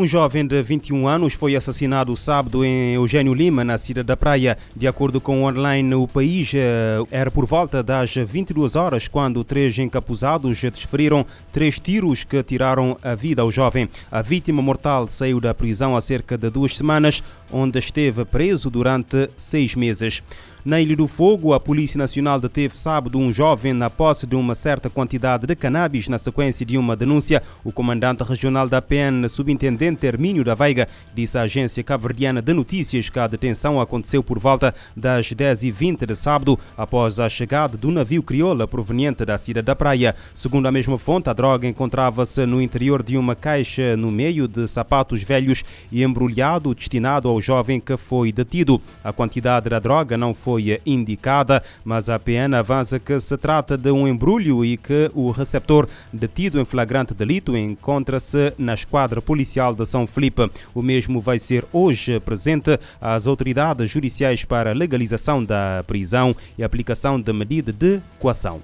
Um jovem de 21 anos foi assassinado sábado em Eugênio Lima, na cidade da Praia. De acordo com o online O País, eh, era por volta das 22 horas quando três encapuzados desferiram três tiros que tiraram a vida ao jovem. A vítima mortal saiu da prisão há cerca de duas semanas, onde esteve preso durante seis meses. Na Ilha do Fogo, a Polícia Nacional deteve sábado um jovem na posse de uma certa quantidade de cannabis na sequência de uma denúncia. O comandante regional da PN, subintendente Hermínio da Veiga, disse à agência cabo-verdiana de notícias que a detenção aconteceu por volta das 10h20 de sábado, após a chegada do navio crioula proveniente da cidade da Praia. Segundo a mesma fonte, a droga encontrava-se no interior de uma caixa no meio de sapatos velhos e embrulhado, destinado ao jovem que foi detido. A quantidade da droga não foi foi indicada, mas a PN avança que se trata de um embrulho e que o receptor detido em flagrante delito encontra-se na esquadra policial de São Felipe. O mesmo vai ser hoje presente às autoridades judiciais para legalização da prisão e aplicação de medida de coação.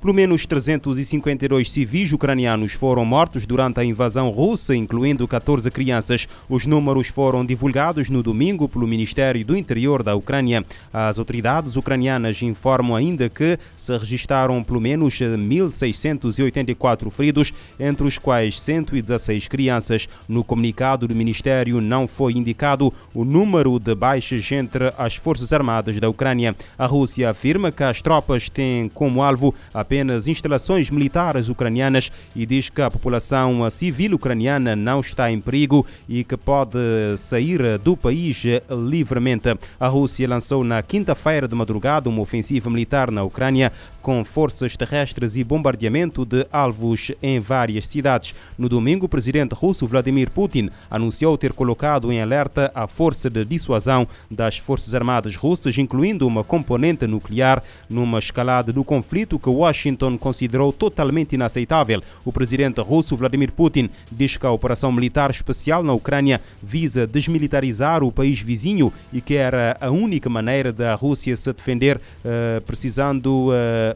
Pelo menos 352 civis ucranianos foram mortos durante a invasão russa, incluindo 14 crianças. Os números foram divulgados no domingo pelo Ministério do Interior da Ucrânia. As autoridades ucranianas informam ainda que se registaram pelo menos 1.684 feridos, entre os quais 116 crianças. No comunicado do Ministério não foi indicado o número de baixas entre as Forças Armadas da Ucrânia. A Rússia afirma que as tropas têm como alvo a apenas instalações militares ucranianas e diz que a população civil ucraniana não está em perigo e que pode sair do país livremente. A Rússia lançou na quinta-feira de madrugada uma ofensiva militar na Ucrânia com forças terrestres e bombardeamento de alvos em várias cidades. No domingo, o presidente russo Vladimir Putin anunciou ter colocado em alerta a força de dissuasão das Forças Armadas russas, incluindo uma componente nuclear, numa escalada do conflito que Washington considerou totalmente inaceitável. O presidente russo Vladimir Putin diz que a operação militar especial na Ucrânia visa desmilitarizar o país vizinho e que era a única maneira da Rússia se defender, uh, precisando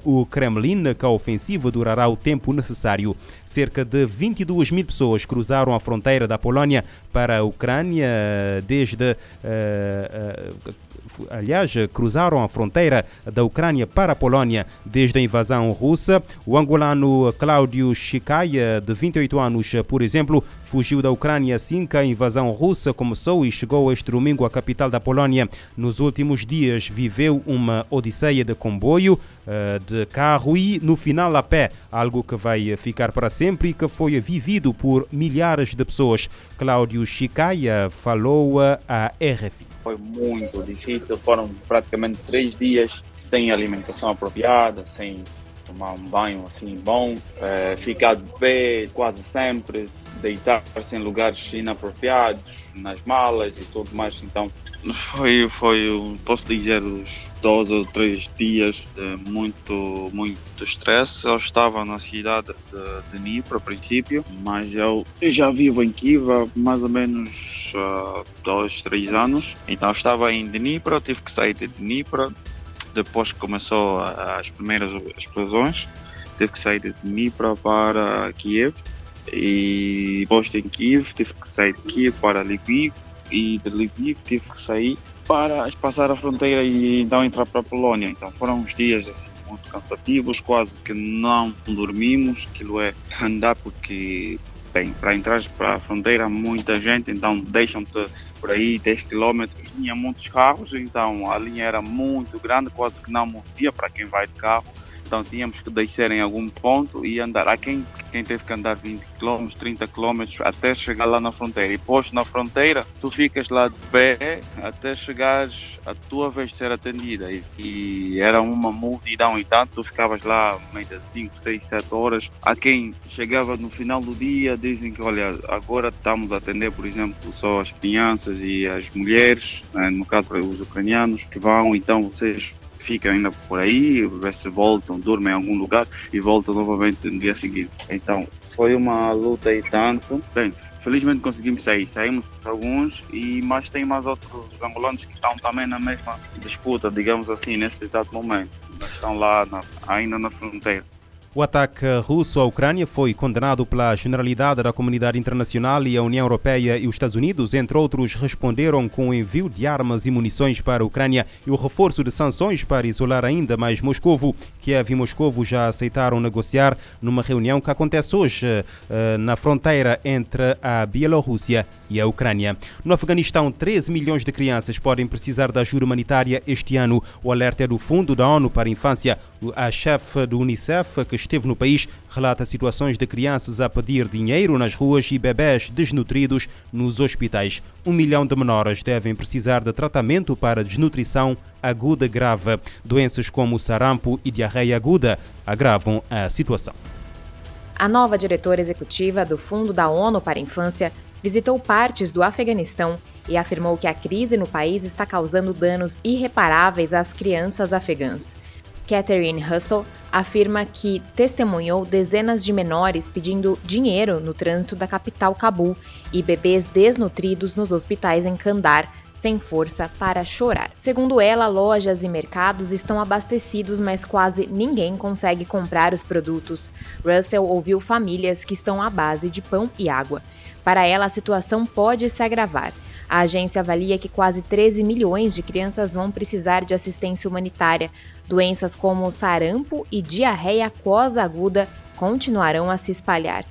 uh, o Kremlin que a ofensiva durará o tempo necessário. Cerca de 22 mil pessoas cruzaram a fronteira da Polónia para a Ucrânia desde uh, aliás, cruzaram a fronteira da Ucrânia para a Polónia desde a invasão russa. O angolano Cláudio Chikaia, de 28 anos, por exemplo, fugiu da Ucrânia assim que a invasão russa começou e chegou este domingo à capital da Polónia. Nos últimos dias viveu uma odisseia de comboio, eh, de carro e no final a pé, algo que vai ficar para sempre e que foi vivido por milhares de pessoas. Cláudio Chikaia falou à RFI. Foi muito difícil, foram praticamente três dias sem alimentação apropriada, sem tomar um banho assim bom, é, ficar de pé quase sempre, deitar-se em lugares inapropriados, nas malas e tudo mais. Então, foi, foi posso dizer, os 12 ou 3 dias de muito, muito estresse. Eu estava na cidade de, de Nipro, a princípio, mas eu já vivo em Kiev há mais ou menos uh, 2, 3 anos. Então, estava em Dnipro, tive que sair de Dnipro. Depois que começou as primeiras explosões, tive que sair de Dnipro para Kiev e posto em Kiev, tive que sair de Kiev para Lviv e de Lviv tive que sair para passar a fronteira e então entrar para a Polónia. Então foram uns dias assim muito cansativos, quase que não dormimos, aquilo é andar porque bem, para entrar para a fronteira muita gente, então deixam-te por aí 10 km, tinha muitos carros, então a linha era muito grande, quase que não movia para quem vai de carro então tínhamos que descer em algum ponto e andar. Há quem, quem teve que andar 20 km, 30 km até chegar lá na fronteira. E posto na fronteira, tu ficas lá de pé até chegares a tua vez de ser atendida. E, e era uma multidão e tanto, tu ficavas lá meio de 5, 6, 7 horas. Há quem chegava no final do dia, dizem que olha, agora estamos a atender, por exemplo, só as crianças e as mulheres, né? no caso os ucranianos, que vão, então vocês ficam ainda por aí, ver se voltam, dormem em algum lugar e voltam novamente no dia seguinte. Então foi uma luta e tanto. Bem, felizmente conseguimos sair. Saímos alguns, e mas tem mais outros angolanos que estão também na mesma disputa, digamos assim, nesse exato momento. Estão lá na, ainda na fronteira. O ataque russo à Ucrânia foi condenado pela generalidade da comunidade internacional e a União Europeia e os Estados Unidos, entre outros, responderam com o envio de armas e munições para a Ucrânia e o reforço de sanções para isolar ainda mais Moscovo. Kiev e Moscovo já aceitaram negociar numa reunião que acontece hoje eh, na fronteira entre a Bielorrússia e a Ucrânia. No Afeganistão, 13 milhões de crianças podem precisar de ajuda humanitária este ano. O alerta é do Fundo da ONU para a Infância. A chefe do Unicef, que esteve no país, relata situações de crianças a pedir dinheiro nas ruas e bebés desnutridos nos hospitais. Um milhão de menores devem precisar de tratamento para desnutrição aguda grave. Doenças como sarampo e diarreia aguda agravam a situação. A nova diretora executiva do Fundo da ONU para a Infância visitou partes do Afeganistão e afirmou que a crise no país está causando danos irreparáveis às crianças afegãs. Catherine Russell afirma que testemunhou dezenas de menores pedindo dinheiro no trânsito da capital Cabul e bebês desnutridos nos hospitais em Kandar, sem força para chorar. Segundo ela, lojas e mercados estão abastecidos, mas quase ninguém consegue comprar os produtos. Russell ouviu famílias que estão à base de pão e água. Para ela, a situação pode se agravar. A agência avalia que quase 13 milhões de crianças vão precisar de assistência humanitária. Doenças como sarampo e diarreia aquosa aguda continuarão a se espalhar.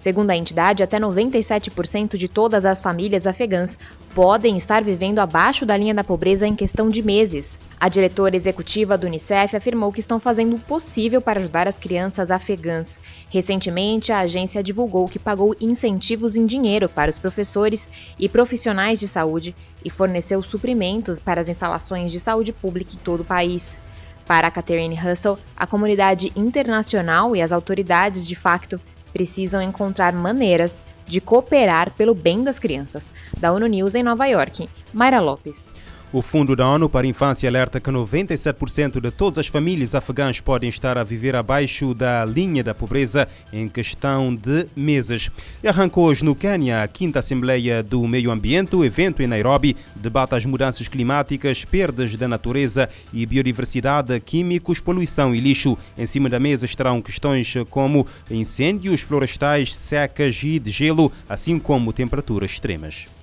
Segundo a entidade, até 97% de todas as famílias afegãs podem estar vivendo abaixo da linha da pobreza em questão de meses. A diretora executiva do Unicef afirmou que estão fazendo o possível para ajudar as crianças afegãs. Recentemente, a agência divulgou que pagou incentivos em dinheiro para os professores e profissionais de saúde e forneceu suprimentos para as instalações de saúde pública em todo o país. Para a Catherine Russell, a comunidade internacional e as autoridades de facto precisam encontrar maneiras de cooperar pelo bem das crianças. Da ONU News em Nova York, Mayra Lopes. O Fundo da ONU para a Infância alerta que 97% de todas as famílias afegãs podem estar a viver abaixo da linha da pobreza em questão de meses. E arrancou hoje no Quênia a quinta Assembleia do Meio Ambiente. O evento em Nairobi debate as mudanças climáticas, perdas da natureza e biodiversidade, químicos, poluição e lixo. Em cima da mesa estarão questões como incêndios florestais, secas e de gelo, assim como temperaturas extremas.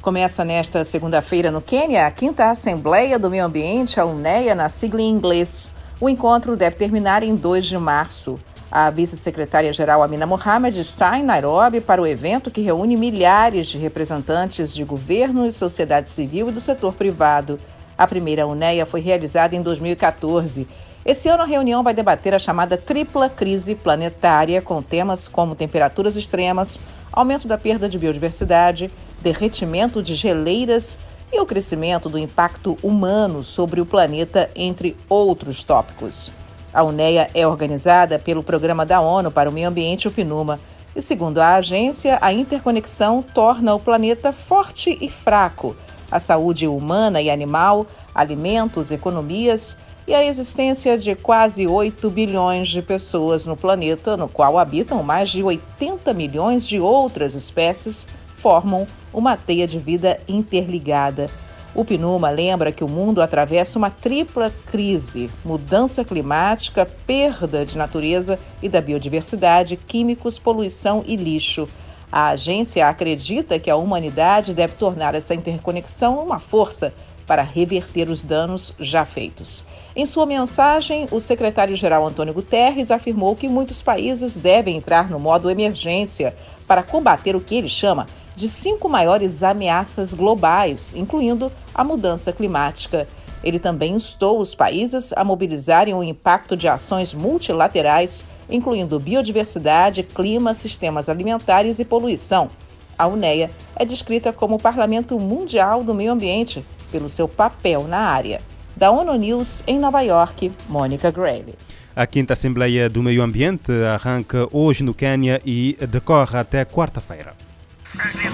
Começa nesta segunda-feira no Quênia a quinta Assembleia do Meio Ambiente, a UNEA, na sigla em inglês. O encontro deve terminar em 2 de março. A vice-secretária-geral Amina Mohamed está em Nairobi para o evento que reúne milhares de representantes de governo e sociedade civil e do setor privado. A primeira UNEA foi realizada em 2014. Esse ano a reunião vai debater a chamada tripla crise planetária, com temas como temperaturas extremas, aumento da perda de biodiversidade, derretimento de geleiras e o crescimento do impacto humano sobre o planeta, entre outros tópicos. A UNEA é organizada pelo Programa da ONU para o Meio Ambiente, o PNUMA, e, segundo a agência, a interconexão torna o planeta forte e fraco. A saúde humana e animal, alimentos, economias e a existência de quase 8 bilhões de pessoas no planeta, no qual habitam mais de 80 milhões de outras espécies, formam uma teia de vida interligada. O PNUMA lembra que o mundo atravessa uma tripla crise: mudança climática, perda de natureza e da biodiversidade, químicos, poluição e lixo. A agência acredita que a humanidade deve tornar essa interconexão uma força para reverter os danos já feitos. Em sua mensagem, o secretário-geral Antônio Guterres afirmou que muitos países devem entrar no modo emergência para combater o que ele chama de cinco maiores ameaças globais, incluindo a mudança climática. Ele também instou os países a mobilizarem o impacto de ações multilaterais, incluindo biodiversidade, clima, sistemas alimentares e poluição. A UNEA é descrita como o Parlamento Mundial do Meio Ambiente pelo seu papel na área. Da ONU News em Nova York, Mônica Grayle. A quinta Assembleia do Meio Ambiente arranca hoje no Quênia e decorre até quarta-feira. Right,